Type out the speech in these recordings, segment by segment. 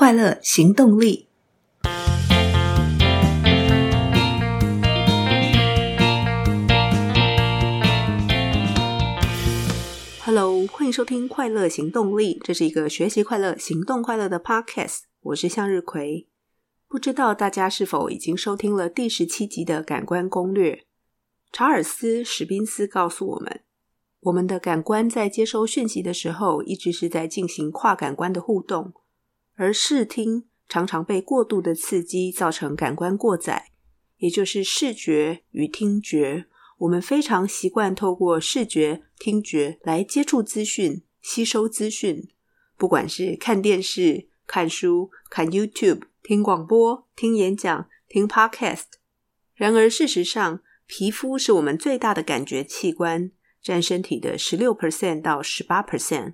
快乐行动力。Hello，欢迎收听《快乐行动力》，这是一个学习快乐、行动快乐的 Podcast。我是向日葵。不知道大家是否已经收听了第十七集的感官攻略？查尔斯·史宾斯告诉我们，我们的感官在接收讯息的时候，一直是在进行跨感官的互动。而视听常常被过度的刺激，造成感官过载，也就是视觉与听觉。我们非常习惯透过视觉、听觉来接触资讯、吸收资讯，不管是看电视、看书、看 YouTube、听广播、听演讲、听 Podcast。然而，事实上，皮肤是我们最大的感觉器官，占身体的十六 percent 到十八 percent。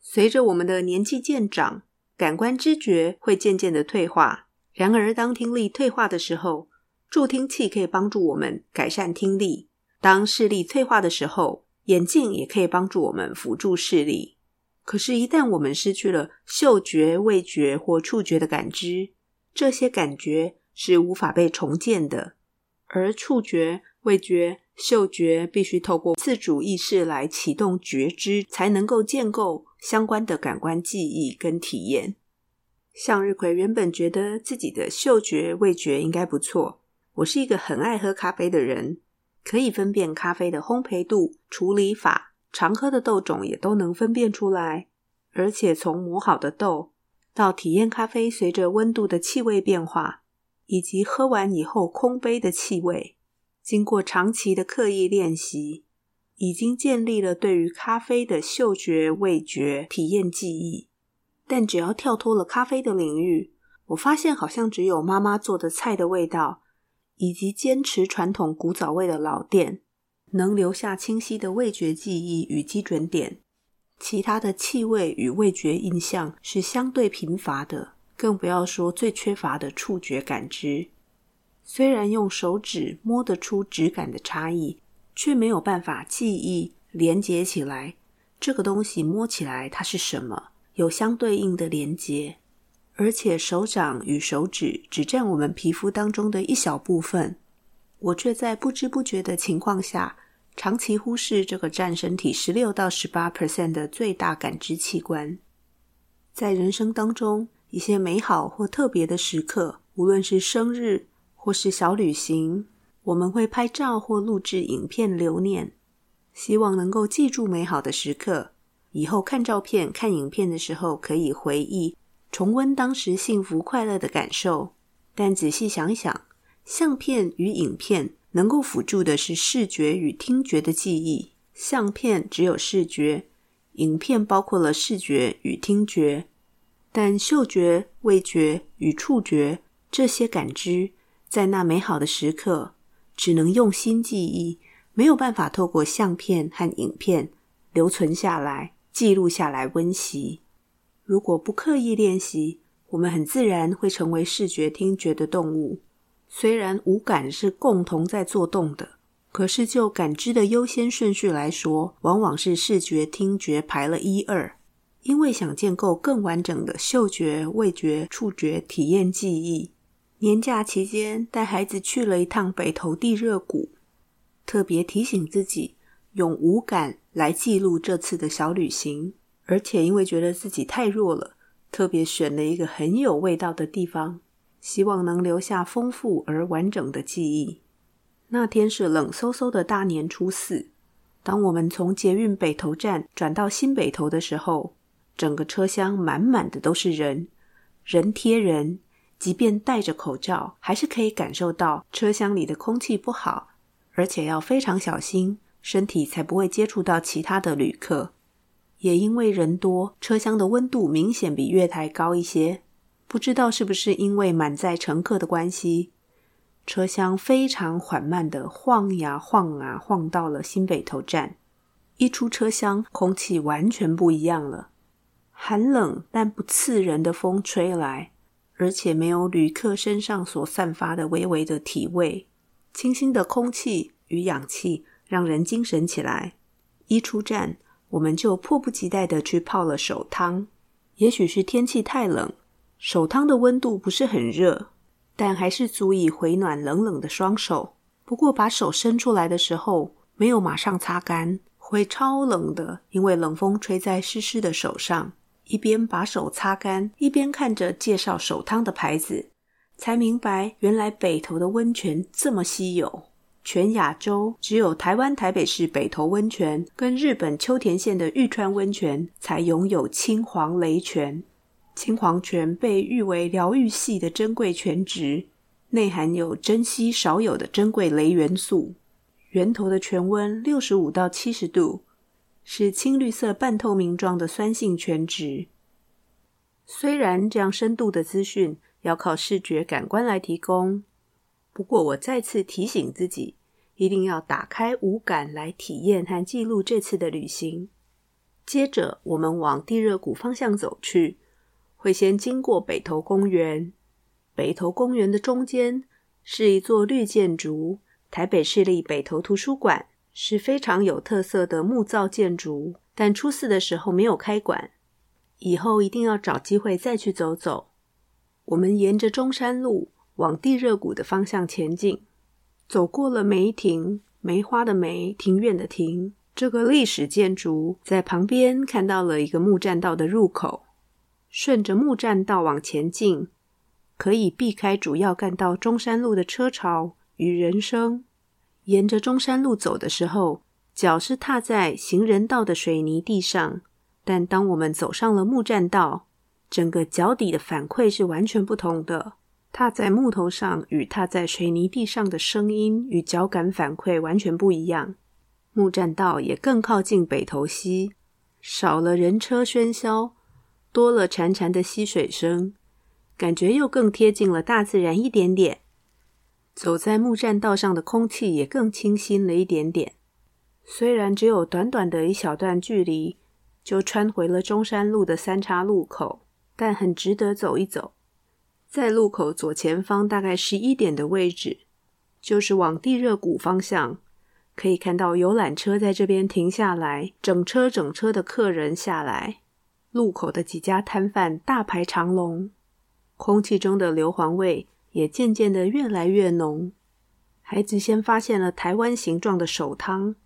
随着我们的年纪渐长，感官知觉会渐渐的退化，然而当听力退化的时候，助听器可以帮助我们改善听力；当视力退化的时候，眼镜也可以帮助我们辅助视力。可是，一旦我们失去了嗅觉、味觉或触觉的感知，这些感觉是无法被重建的。而触觉、味觉、嗅觉必须透过自主意识来启动觉知，才能够建构相关的感官记忆跟体验。向日葵原本觉得自己的嗅觉、味觉应该不错。我是一个很爱喝咖啡的人，可以分辨咖啡的烘焙度、处理法，常喝的豆种也都能分辨出来。而且从磨好的豆到体验咖啡随着温度的气味变化，以及喝完以后空杯的气味，经过长期的刻意练习。已经建立了对于咖啡的嗅觉、味觉体验记忆，但只要跳脱了咖啡的领域，我发现好像只有妈妈做的菜的味道，以及坚持传统古早味的老店，能留下清晰的味觉记忆与基准点。其他的气味与味觉印象是相对贫乏的，更不要说最缺乏的触觉感知。虽然用手指摸得出质感的差异。却没有办法记忆连接起来，这个东西摸起来它是什么？有相对应的连接，而且手掌与手指只占我们皮肤当中的一小部分，我却在不知不觉的情况下，长期忽视这个占身体十六到十八 percent 的最大感知器官。在人生当中，一些美好或特别的时刻，无论是生日或是小旅行。我们会拍照或录制影片留念，希望能够记住美好的时刻，以后看照片、看影片的时候可以回忆、重温当时幸福快乐的感受。但仔细想想，相片与影片能够辅助的是视觉与听觉的记忆，相片只有视觉，影片包括了视觉与听觉，但嗅觉、味觉与触觉这些感知，在那美好的时刻。只能用心记忆，没有办法透过相片和影片留存下来、记录下来温习。如果不刻意练习，我们很自然会成为视觉、听觉的动物。虽然五感是共同在作动的，可是就感知的优先顺序来说，往往是视觉、听觉排了一二。因为想建构更完整的嗅觉、味觉、触觉体验记忆。年假期间，带孩子去了一趟北投地热谷，特别提醒自己用五感来记录这次的小旅行。而且因为觉得自己太弱了，特别选了一个很有味道的地方，希望能留下丰富而完整的记忆。那天是冷飕飕的大年初四，当我们从捷运北投站转到新北投的时候，整个车厢满满的都是人，人贴人。即便戴着口罩，还是可以感受到车厢里的空气不好，而且要非常小心，身体才不会接触到其他的旅客。也因为人多，车厢的温度明显比月台高一些。不知道是不是因为满载乘客的关系，车厢非常缓慢地晃呀晃啊，晃到了新北投站。一出车厢，空气完全不一样了，寒冷但不刺人的风吹来。而且没有旅客身上所散发的微微的体味，清新的空气与氧气让人精神起来。一出站，我们就迫不及待地去泡了手汤。也许是天气太冷，手汤的温度不是很热，但还是足以回暖冷冷的双手。不过把手伸出来的时候，没有马上擦干，会超冷的，因为冷风吹在湿湿的手上。一边把手擦干，一边看着介绍手汤的牌子，才明白原来北投的温泉这么稀有。全亚洲只有台湾台北市北投温泉跟日本秋田县的玉川温泉才拥有青黄雷泉。青黄泉被誉为疗愈系的珍贵泉质，内含有珍稀少有的珍贵雷元素。源头的泉温六十五到七十度，是青绿色半透明状的酸性泉质。虽然这样深度的资讯要靠视觉感官来提供。不过，我再次提醒自己，一定要打开五感来体验和记录这次的旅行。接着，我们往地热谷方向走去，会先经过北投公园。北投公园的中间是一座绿建筑——台北市立北投图书馆，是非常有特色的木造建筑。但初四的时候没有开馆，以后一定要找机会再去走走。我们沿着中山路。往地热谷的方向前进，走过了梅亭，梅花的梅，庭院的庭，这个历史建筑，在旁边看到了一个木栈道的入口。顺着木栈道往前进，可以避开主要干道中山路的车潮与人声。沿着中山路走的时候，脚是踏在行人道的水泥地上，但当我们走上了木栈道，整个脚底的反馈是完全不同的。踏在木头上与踏在水泥地上的声音与脚感反馈完全不一样。木栈道也更靠近北投溪，少了人车喧嚣，多了潺潺的溪水声，感觉又更贴近了大自然一点点。走在木栈道上的空气也更清新了一点点。虽然只有短短的一小段距离，就穿回了中山路的三叉路口，但很值得走一走。在路口左前方大概十一点的位置，就是往地热谷方向，可以看到游览车在这边停下来，整车整车的客人下来。路口的几家摊贩大排长龙，空气中的硫磺味也渐渐的越来越浓。孩子先发现了台湾形状的手汤，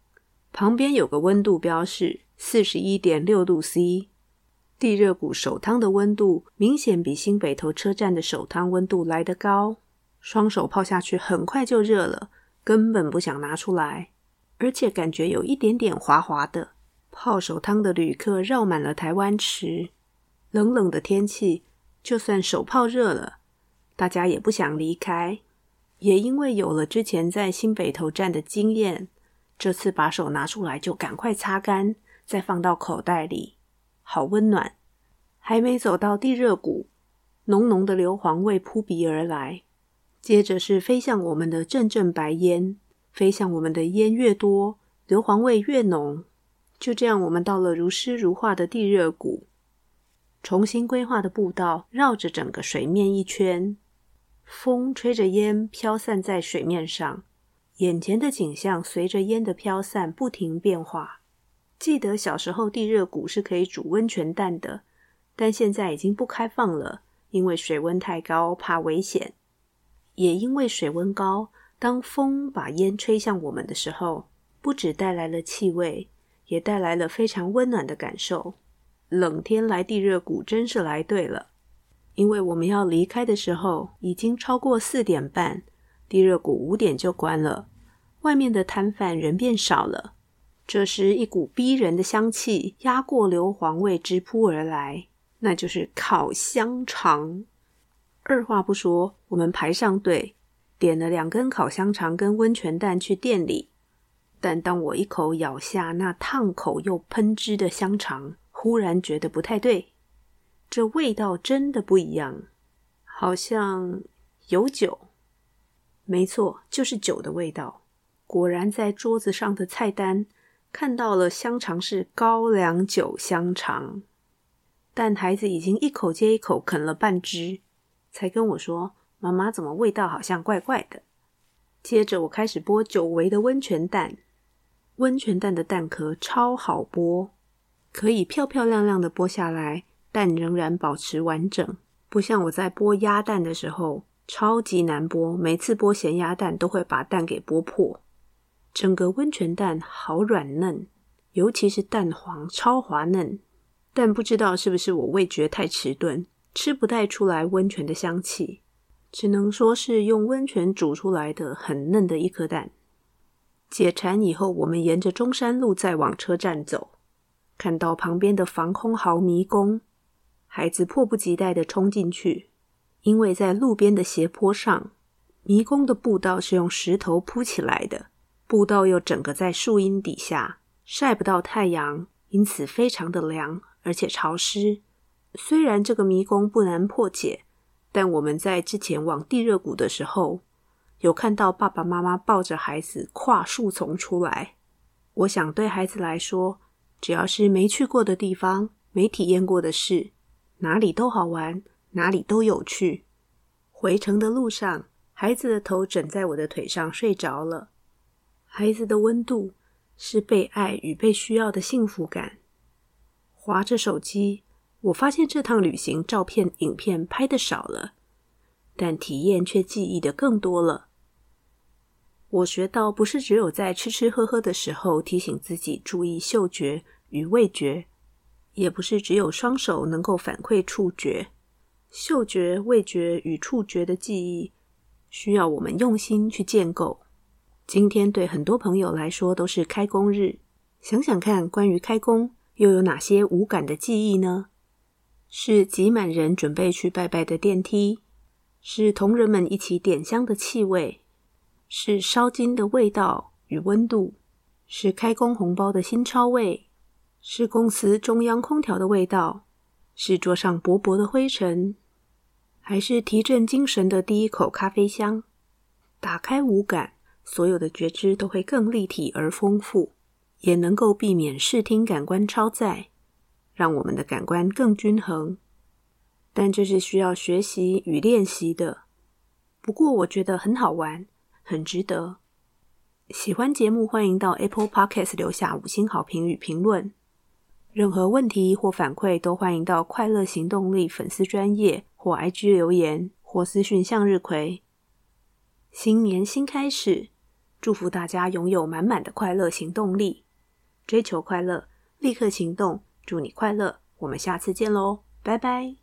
旁边有个温度标示，四十一点六度 C。地热谷手汤的温度明显比新北投车站的手汤温度来得高，双手泡下去很快就热了，根本不想拿出来，而且感觉有一点点滑滑的。泡手汤的旅客绕满了台湾池，冷冷的天气，就算手泡热了，大家也不想离开。也因为有了之前在新北投站的经验，这次把手拿出来就赶快擦干，再放到口袋里。好温暖，还没走到地热谷，浓浓的硫磺味扑鼻而来。接着是飞向我们的阵阵白烟，飞向我们的烟越多，硫磺味越浓。就这样，我们到了如诗如画的地热谷。重新规划的步道绕着整个水面一圈，风吹着烟飘散在水面上，眼前的景象随着烟的飘散不停变化。记得小时候地热谷是可以煮温泉蛋的，但现在已经不开放了，因为水温太高，怕危险。也因为水温高，当风把烟吹向我们的时候，不止带来了气味，也带来了非常温暖的感受。冷天来地热谷真是来对了，因为我们要离开的时候已经超过四点半，地热谷五点就关了，外面的摊贩人变少了。这时，一股逼人的香气压过硫磺味直扑而来，那就是烤香肠。二话不说，我们排上队，点了两根烤香肠跟温泉蛋去店里。但当我一口咬下那烫口又喷汁的香肠，忽然觉得不太对，这味道真的不一样，好像有酒。没错，就是酒的味道。果然，在桌子上的菜单。看到了香肠是高粱酒香肠，但孩子已经一口接一口啃了半只，才跟我说：“妈妈，怎么味道好像怪怪的？”接着我开始剥久违的温泉蛋，温泉蛋的蛋壳超好剥，可以漂漂亮亮的剥下来，但仍然保持完整。不像我在剥鸭蛋的时候，超级难剥，每次剥咸鸭蛋都会把蛋给剥破。整个温泉蛋好软嫩，尤其是蛋黄超滑嫩。但不知道是不是我味觉太迟钝，吃不太出来温泉的香气，只能说是用温泉煮出来的很嫩的一颗蛋。解馋以后，我们沿着中山路再往车站走，看到旁边的防空壕迷宫，孩子迫不及待地冲进去，因为在路边的斜坡上，迷宫的步道是用石头铺起来的，步道又整个在树荫底下，晒不到太阳，因此非常的凉，而且潮湿。虽然这个迷宫不难破解，但我们在之前往地热谷的时候，有看到爸爸妈妈抱着孩子跨树丛出来，我想对孩子来说，只要是没去过的地方、没体验过的事，哪里都好玩，哪里都有趣。回程的路上，孩子的头枕在我的腿上睡着了，孩子的温度是被爱与被需要的幸福感。划着手机，我发现这趟旅行照片、影片拍的少了，但体验却记忆的更多了。我学到，不是只有在吃吃喝喝的时候提醒自己注意嗅觉与味觉，也不是只有双手能够反馈触觉。嗅觉、味觉与触觉的记忆，需要我们用心去建构。今天对很多朋友来说都是开工日，想想看，关于开工又有哪些五感的记忆呢？是挤满人准备去拜拜的电梯，是同仁们一起点香的气味。是烧金的味道与温度，是开工红包的新钞味，是公司中央空调的味道，是桌上薄薄的灰尘，还是提振精神的第一口咖啡香？打开五感，所有的觉知都会更立体而丰富，也能够避免视听感官超载，让我们的感官更均衡。但这是需要学习与练习的。不过我觉得很好玩。很值得。喜欢节目，欢迎到 Apple Podcast 留下五星好评与评论。任何问题或反馈，都欢迎到快乐行动力粉丝专页或 IG 留言或私讯向日葵。新年新开始，祝福大家拥有满满的快乐行动力，追求快乐，立刻行动。祝你快乐，我们下次见喽，拜拜。